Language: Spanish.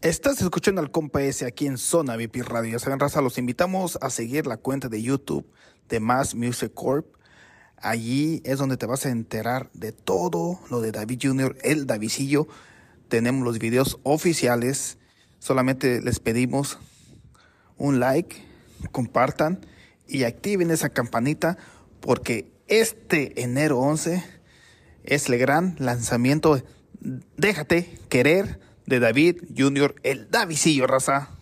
Estás escuchando al compa S aquí en Zona VIP Radio. Ya saben, raza, los invitamos a seguir la cuenta de YouTube de Mass Music Corp. Allí es donde te vas a enterar de todo lo de David Jr., el Davidillo. Tenemos los videos oficiales. Solamente les pedimos un like, compartan y activen esa campanita porque este enero 11 es el gran lanzamiento. Déjate querer de David Jr., el Davidillo, raza.